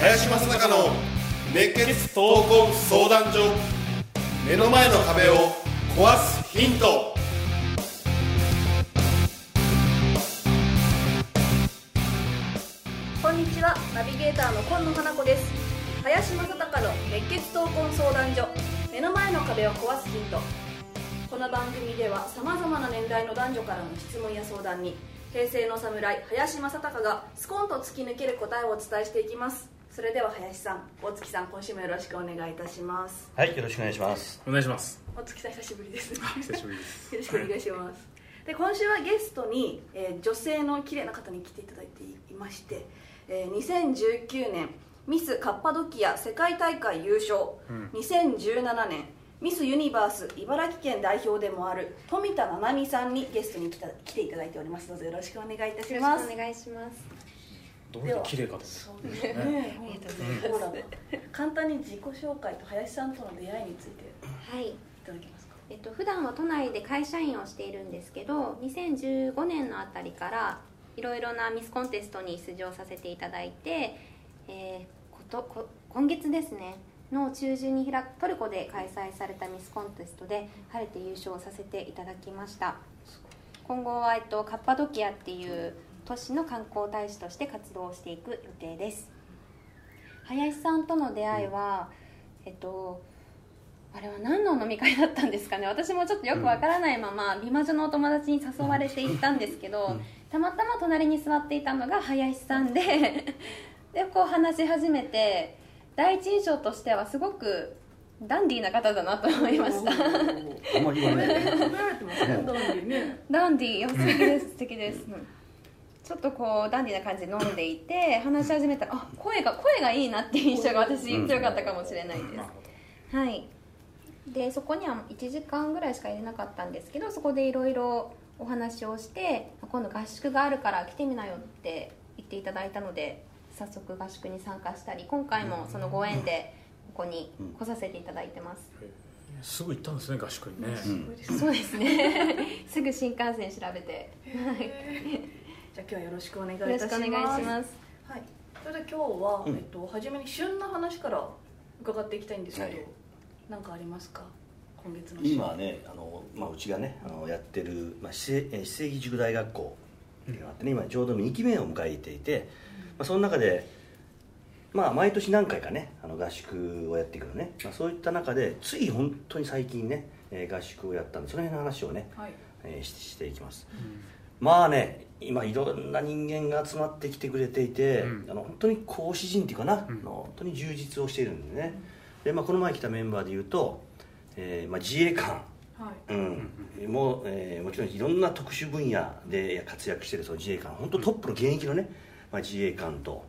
林正孝の熱血闘魂相談所目の前の壁を壊すヒント。こんにちは。ナビゲーターの今野花子です。林正孝の熱血闘魂相談所。目の前の壁を壊すヒント。この番組ではさまざまな年代の男女からの質問や相談に平成の侍林正孝がスコンと突き抜ける答えをお伝えしていきます。それでは林さん大月さん今週もよろしくお願いいたします。はい、よろしくお願いします。お願いします。大月さん久しぶりです。久しぶりです。よろしくお願いします。で今週はゲストに、えー女性の綺麗な方に来ていただいていまして、えー2019年ミスカッパドキア世界大会優勝、うん。2017年ミスユニバース茨城県代表でもある富田七海さんにゲストに来た来ていただいております。どうぞよろしくお願いいたしよろますしくお願いします。どれだけ綺麗かとそうですね。ありがとうございます。ほら簡単に自己紹介と林さんとの出会いについていはい。ただけますか？えっと普段は都内で会社員をしているんですけど、2015年のあたりからいろいろなミスコンテストに出場させていただいて、えーことこ今月ですねの中旬に開くトルコで開催されたミスコンテストで晴れて優勝させていただきました。今後はえっとカッパドキアっていう都市の観光大使として活動をしていく予定です。林さんとの出会いは、えっとあれは何の飲み会だったんですかね私もちょっとよくわからないまま、美魔女のお友達に誘われて行ったんですけど、たまたま隣に座っていたのが林さんででこう話し始めて第一印象としてはすごくダンディーな方だなと思いましたあんまり言わないで。褒められてますねダンディーいや素敵です素敵です、ちょっとこうダンディーな感じで飲んでいて話し始めたらあ声が声がいいなっていう印象が私強かったかもしれないです、はいでそこには1時間ぐらいしか入れなかったんですけどそこでいろいろお話をして今度合宿があるから来てみなよって言っていただいたので早速合宿に参加したり今回もそのご縁でここに来させていただいてます、どすぐ行ったんですね合宿にね、うん。そうですね。すぐ新幹線調べて。じゃあ今日はよろしくお願いいよたします。ろしくお願いします。はい、それで今日は、うん。えっと、初めに旬の話から伺っていきたいんですけど、はい。何かありますか？今月の旬。今ね、あの、まあ、うちがね、あの、やってる、まあ、市政、えー市政義塾大学校。っていうのがあってね、今ちょうど2期目を迎えていて。まあ、その中で。まあ、毎年何回かね、あの合宿をやっていくのね、まあ、そういった中で、つい本当に最近ね、えー合宿をやったんで、その辺の話をね、はい。えーししていきます。まあね今いろんな人間が集まってきてくれていて、うんあの本当に講師陣っていうかな、うん本当に充実をしているんでね、で、まあ、この前来たメンバーでいうと、えーまあ、自衛官、はい。うん。もうえーもちろんいろんな特殊分野で活躍しているその自衛官。本当トップの現役のね、まあ、自衛官と、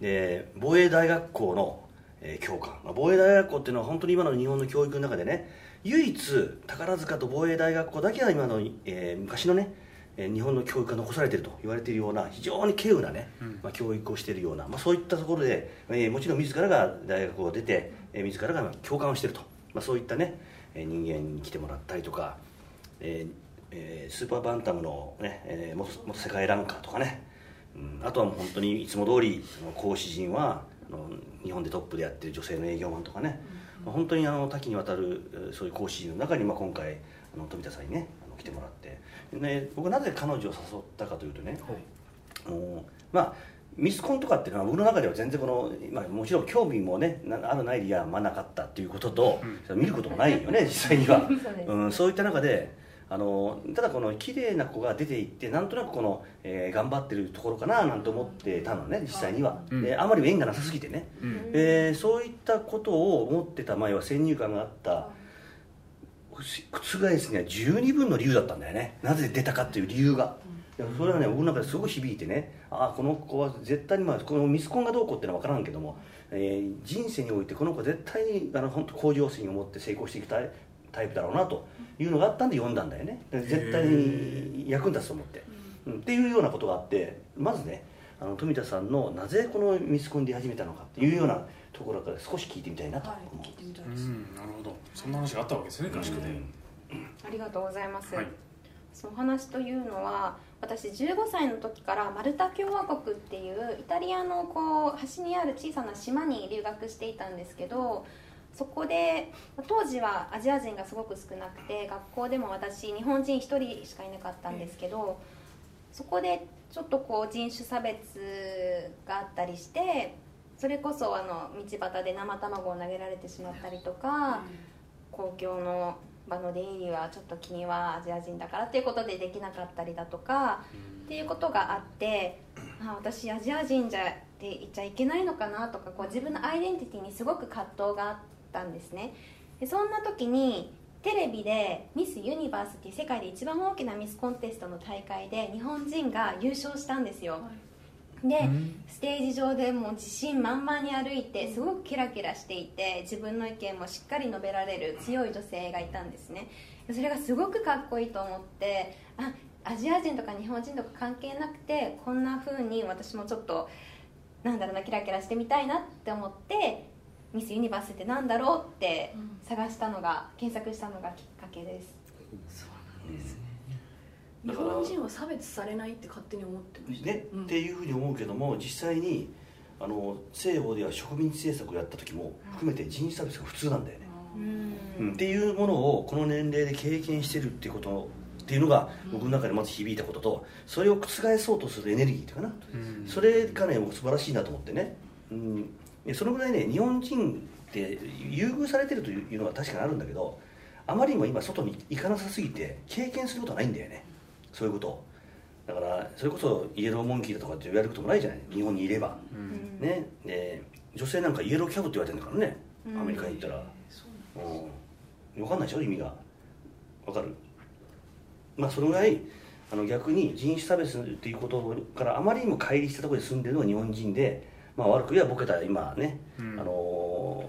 で防衛大学校の、えー教官、まあ、防衛大学校っていうのは本当に今の日本の教育の中でね唯一宝塚と防衛大学校だけは今の、えー昔のねえー日本の教育が残されていると言われているような非常に稀有なね、うん。まあ、教育をしているような、まあ、そういったところで、えーもちろん自らが大学を出て、えー自らが教官をしていると、まあ、そういったね、えー人間に来てもらったりとか、えーえースーパーバンタムの、ねえー元元世界ランカーとかね、うん、あとはもう本当にいつも通りその講師陣はあの日本でトップでやってる女性の営業マンとかね、まあ本当にあの多岐にわたるえーそういう講師陣の中に、まあ、今回あの富田さんにねあの来てもらって。で僕はなぜ彼女を誘ったかというとね、もうまあミスコンとかっていうのは僕の中では全然この、まあ、もちろん興味もねなあるないではまあなかったっていうことと、見ることもないよね実際には。うん、そういった中であのただこの綺麗な子が出ていってなんとなくこの、えー頑張ってるところかななんて思ってたのね実際には、うん。であまり縁がなさすぎてね、うん。でそういったことを思ってた前は先入観があった覆すには十二分の理由だったんだよね。なぜ出たかっていう理由が、それはね僕の中ですごく響いてね。ああこの子は絶対にまあこのミスコンがどうこうっていうのは分からんけども、えー人生においてこの子は絶対にあの本当向上心を持って成功していくタイタイプだろうなというのがあったんで読んだんだよね。で絶対に役に立つと思って、うん。っていうようなことがあってまずねあの富田さんのなぜこのミスコンで始めたのかっていうようなところから少し聞いてみたいなとはい思う、聞いてみたうんいです、なるほど。そんな話があったわけですね合宿で、ありがとうございます、はい。そのお話というのは私15歳の時からマルタ共和国っていうイタリアのこう端にある小さな島に留学していたんですけどそこで当時はアジア人がすごく少なくて学校でも私日本人1人しかいなかったんですけどそこでちょっとこう人種差別があったりしてそれこそあの道端で生卵を投げられてしまったりとか、公共の場の出入りはちょっと君はアジア人だからっていうことでできなかったりだとかっていうことがあってあ私アジア人じゃって言っちゃいけないのかなとかこう自分のアイデンティティにすごく葛藤があったんですね。でそんな時にテレビでミス・ユニバースっていう世界で一番大きなミスコンテストの大会で日本人が優勝したんですよ、で、うん。ステージ上でもう自信満々に歩いてすごくキラキラしていて自分の意見もしっかり述べられる強い女性がいたんですね。それがすごくかっこいいと思ってあアジア人とか日本人とか関係なくてこんな風に私もちょっとなんだろうなキラキラしてみたいなって思ってミス・ユニバースってなんだろうって探したのが検索したのがきっかけです。日本人は差別されないって勝手に思ってました、ねうん。っていうふうに思うけども実際にあの西欧では植民地政策をやった時も含めて人種差別が普通なんだよね、うん。っていうものをこの年齢で経験してるっていうことっていうのが僕の中でまず響いたこととそれを覆そうとするエネルギーっていうかな、うん。それがね僕素晴らしいなと思ってね、うん、でそのぐらいね日本人って優遇されてるというのは確かにあるんだけどあまりにも今外に行かなさすぎて経験することはないんだよね。そういうこと。をだからそれこそイエローモンキーだとかって言われることもないじゃない。日本にいれば、うん。ね。で女性なんかイエローキャブって言われてるんだからね、うん。アメリカに行ったら、うん、分かんないでしょ？意味が。分かる。まあそのぐらいあの逆に人種差別っていうことからあまりにも乖離したところで住んでるのが日本人で、まあ、悪く言えばボケた今ね、うん。あの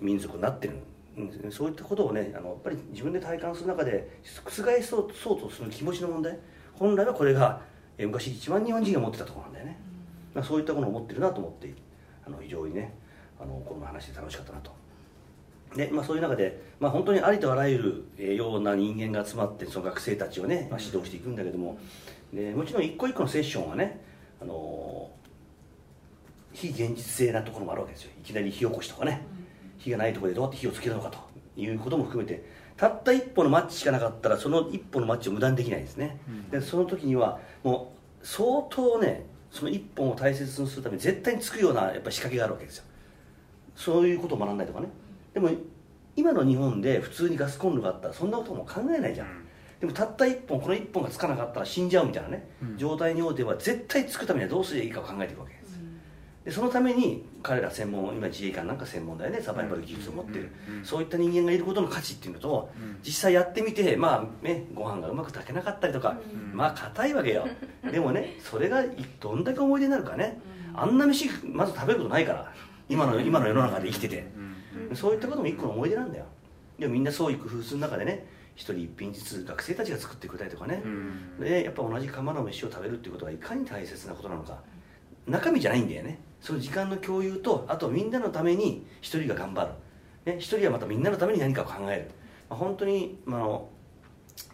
民族になってるうんそういったことをねあのやっぱり自分で体感する中で覆そうそうとする気持ちの問題。本来はこれがえー昔一番日本人が持ってたところなんだよね、まあ、そういったものを持ってるなと思ってあの非常にねあのこの話で楽しかったなと。で、まあ、そういう中で、まあ、本当にありとあらゆるえーような人間が集まってその学生たちをね、まあ、指導していくんだけども。でもちろん一個一個のセッションはね、あの非現実性なところもあるわけですよ。いきなり火起こしとかね、火がないところでどうやって火をつけるのかということも含めて。たった一歩のマッチしかなかったらその一歩のマッチを無駄にできないですね、でその時にはもう相当ねその一本を大切にするために絶対につくようなやっぱ仕掛けがあるわけですよ。そういうことを学んだりとかね。でも今の日本で普通にガスコンロがあったらそんなことも考えないじゃん、でもたった一本この一本がつかなかったら死んじゃうみたいなね、うん。状態においては絶対つくためにはどうすればいいかを考えていくわけでそのために彼ら専門今自衛官なんか専門だよね。サバイバル技術を持ってる、そういった人間がいることの価値っていうのと、うん。実際やってみてまあねご飯がうまく炊けなかったりとか、うん。まあ硬いわけよ。でもねそれがどんだけ思い出になるかね、あんな飯まず食べることないから。今の今の世の中で生きてて、うん。そういったことも一個の思い出なんだよ。でもみんな創意工夫する中でね一人一品ずつ学生たちが作ってくれたりとかね、うん。でやっぱ同じ釜の飯を食べるっていうことがいかに大切なことなのか。中身じゃないんだよねその時間の共有とあとみんなのために一人が頑張る、ね、一人はまたみんなのために何かを考える、まあ、本当に、まあ、あの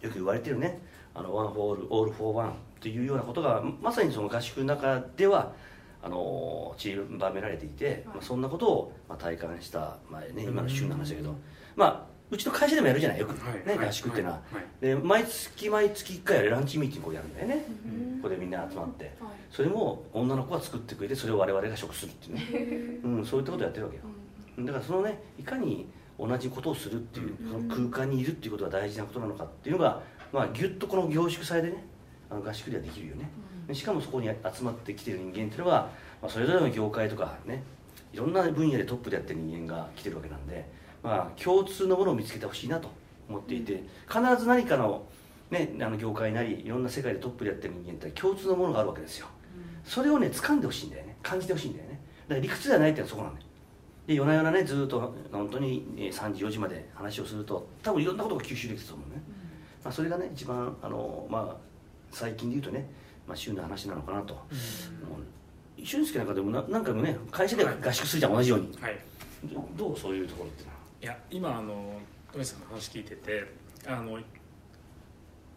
よく言われてるね。あの one for all all for one というようなことがまさにその合宿の中ではあの散りばめられていて、まあ、そんなことを、まあ、体感した、まあね、今の週の話だけど、まあうちの会社でもやるじゃないよく、ね合宿っていうのは、はい。で毎月毎月1回ランチミーティングをやるんだよね、うん。ここでみんな集まって、はい。それも女の子が作ってくれてそれを我々が食するっていうね、うん、そういったことをやってるわけよ。だからそのねいかに同じことをするっていう、その空間にいるっていうことが大事なことなのかっていうのが、まあ、ギュッとこの凝縮されてねあの合宿ではできるよね、でしかもそこに集まってきてる人間っていうのは、まあ、それぞれの業界とかねいろんな分野でトップでやってる人間が来てるわけなんで、まあ、共通のものを見つけてほしいなと思っていて必ず何かの,、ね、あの業界なりいろんな世界でトップでやってる人間って共通のものがあるわけですよ。それをね掴んでほしいんだよね。感じてほしいんだよね。だから理屈じゃないっていうのはそこなんだよ。で夜な夜なねずっと本当にえー3時4時まで話をすると多分いろんなことが吸収できると思うね、まあ、それがね一番あの、まあ、最近で言うとね、まあ、週の話なのかなと、もう俊介なんかでもな何回もね会社では合宿するじゃん同じように。はい。どどうそういうところってのは？いや今あの富さんの話聞いててあの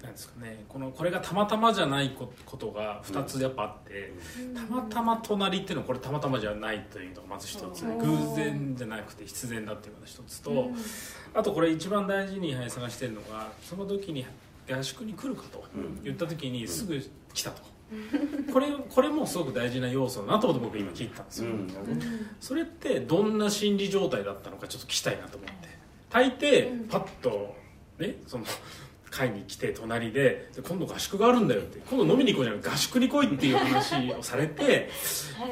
なんですかねこのこれがたまたまじゃないこことが2つやっぱあって、たまたま隣っていうのはこれたまたまじゃないというのがまず一つ、うん。偶然じゃなくて必然だっていうのが一つと、あとこれ一番大事に林さんがしてるのがその時に合宿に来るかとうん。言った時にすぐ来たと、これこれもすごく大事な要素だなと思って僕今聞いたんですよ、うん。それってどんな心理状態だったのかちょっと聞きたいなと思って。大抵パッとねその会に来て隣でで今度合宿があるんだよって。今度飲みに行こうじゃなくて合宿に来いっていう話をされて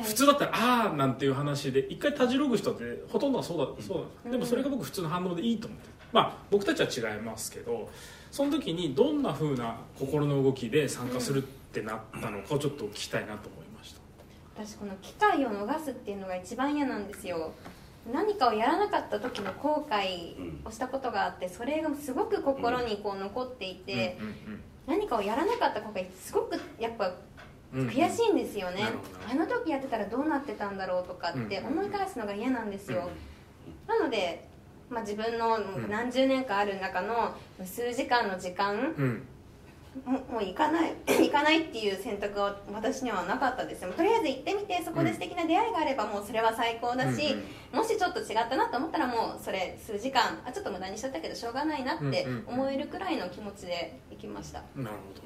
普通だったら「ああ」なんていう話で一回たじろぐ人ってほとんどはそうだそうだ。でもそれが僕普通の反応でいいと思って。まあ僕たちは違いますけどその時にどんな風な心の動きで参加するってなったのかをちょっと聞きたいなと思いました。私この機会を逃すっていうのが一番嫌なんですよ。何かをやらなかった時の後悔をしたことがあってそれがすごく心にこう残っていて、何かをやらなかった後悔すごくやっぱ悔しいんですよね。あの時やってたらどうなってたんだろうとかって思い返すのが嫌なんですよ、なので、まあ、自分の何十年かある中の数時間の時間うんももう行かない行かないっていう選択は私にはなかったです。よとりあえず行ってみてそこで素敵な出会いがあればもうそれは最高だし、もしちょっと違ったなと思ったらもうそれ数時間あちょっと無駄にしちゃったけどしょうがないなってうんうん思えるくらいの気持ちで行きました、なるほど。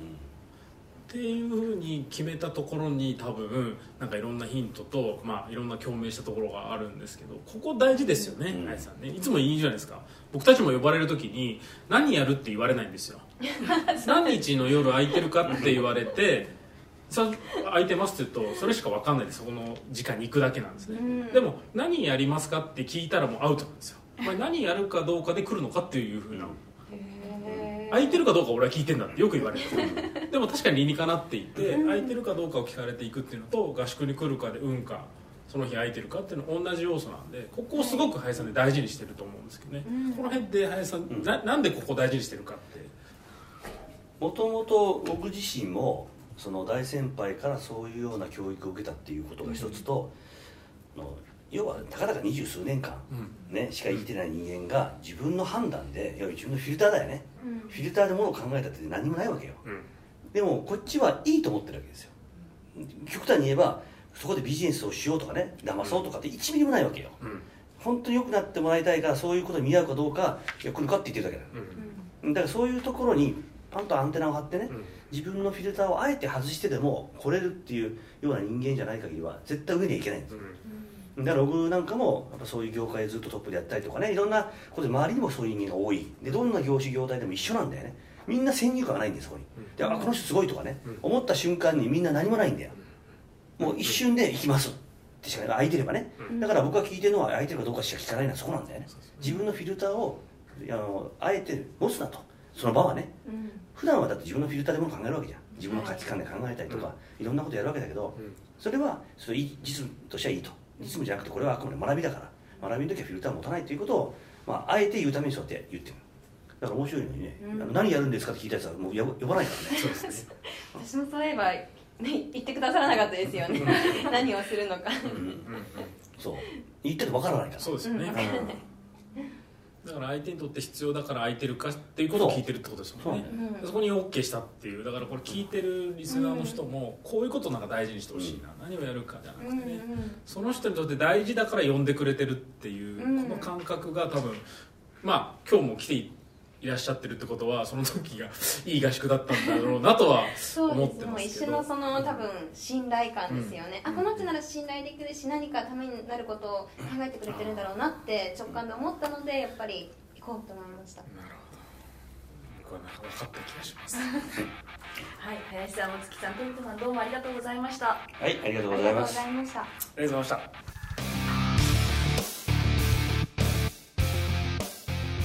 っていうふうに決めたところに多分なんかいろんなヒントと、まあ、いろんな共鳴したところがあるんですけどここ大事ですよね、うん。あやさんね。いつもいいじゃないですか。僕たちも呼ばれる時に何やるって言われないんですよ 何日の夜空いてるかって言われて さ空いてますって言うとそれしか分かんないでそこの時間に行くだけなんですね、うん。でも何やりますかって聞いたらもうアウトなんですよ。お前何やるかどうかで来るのかっていうふうな。空いてるかどうか俺は聞いてんだってよく言われる でも確かに理にかなっていて空いてるかどうかを聞かれていくっていうのと合宿に来るかで運かその日空いてるかっていうのは同じ要素なんでここをすごく林さんで大事にしてると思うんですけどね、うん。この辺で林さん、ななんでここ大事にしてるかってもともと僕自身もその大先輩からそういうような教育を受けたっていうことが一つと、あの要はたかだか二十数年間、ね、しか生きてない人間が自分の判断でいや自分のフィルターだよね、フィルターでものを考えたって何もないわけよ。うん。でもこっちはいいと思ってるわけですよ。極端に言えばそこでビジネスをしようとかね騙そうとかって1ミリもないわけよ。うん。本当に良くなってもらいたいからそういうことに見合うかどうかいや来るかって言ってるだけだ。うん。だからそういうところにパンとアンテナを張ってね、うん。自分のフィルターをあえて外してでも来れるっていうような人間じゃない限りは絶対上にはいけないんですうん。だから僕なんかもやっぱそういう業界でずっとトップでやったりとかねいろんなことで周りにもそういう人間が多い。でどんな業種業態でも一緒なんだよね。みんな先入観がないんですそこに。であこの人すごいとかね、うん。思った瞬間にみんな何もないんだよ。もう一瞬で行きます。ってしか空いてればね、うん。だから僕が聞いてるのは空いてるかどうかしか聞かないのはそこなんだよね。自分のフィルターをあのあえて持つなとその場はねうん。普段はだって自分のフィルターでもの考えるわけじゃん。自分の価値観で考えたりとか、い。ろんなことやるわけだけど、うん。それはそれいい実務としてはいいと。実務じゃなくてこれはあくまで学びだから。学びの時はフィルターを持たないということを、まあ、あえて言うためにそうやって言ってる。だから面白いのにね、うん。あの何やるんですかって聞いたやつはもう呼ば呼ばないからね。そうですね。私もそういえば、ね、言ってくださらなかったですよね。何をするのか。うんそう。言っててわからないから。そうですよね、うんだから相手にとって必要だから空いてるかっていうことを聞いてるってことですもんね。そう。そこに OK したっていうだからこれ聞いてるリスナーの人もこういうことなんか大事にしてほしいな、何をやるかじゃなくてね、その人にとって大事だから呼んでくれてるっていう、うん。この感覚が多分まあ今日も来ていらっしゃってるってことはその時が いい合宿だったんだろうなとはそう思ってですもうますけど。一緒のその多分信頼感ですよね、うん。あこの人なら信頼できるし何かためになることを考えてくれてるんだろうなって直感で思ったのでやっぱり行こうと思いました。なるほど。これ分かった気がします。はい林さんお月さんトントさんどうもありがとうございました。はいありがとうございました。ありがとうございました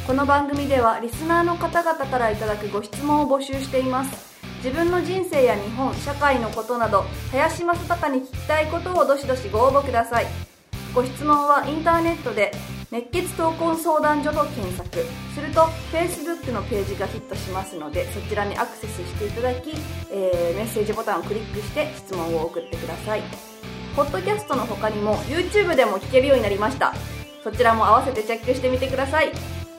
この番組ではリスナーの方々からいただくご質問を募集しています。自分の人生や日本社会のことなど林正孝に聞きたいことをどしどしご応募ください。ご質問はインターネットで熱血闘魂相談所と検索。すると Facebook のページがヒットしますのでそちらにアクセスしていただき、えーメッセージボタンをクリックして質問を送ってください。ポッドキャストの他にも YouTube でも聞けるようになりました。そちらも合わせてチェックしてみてください。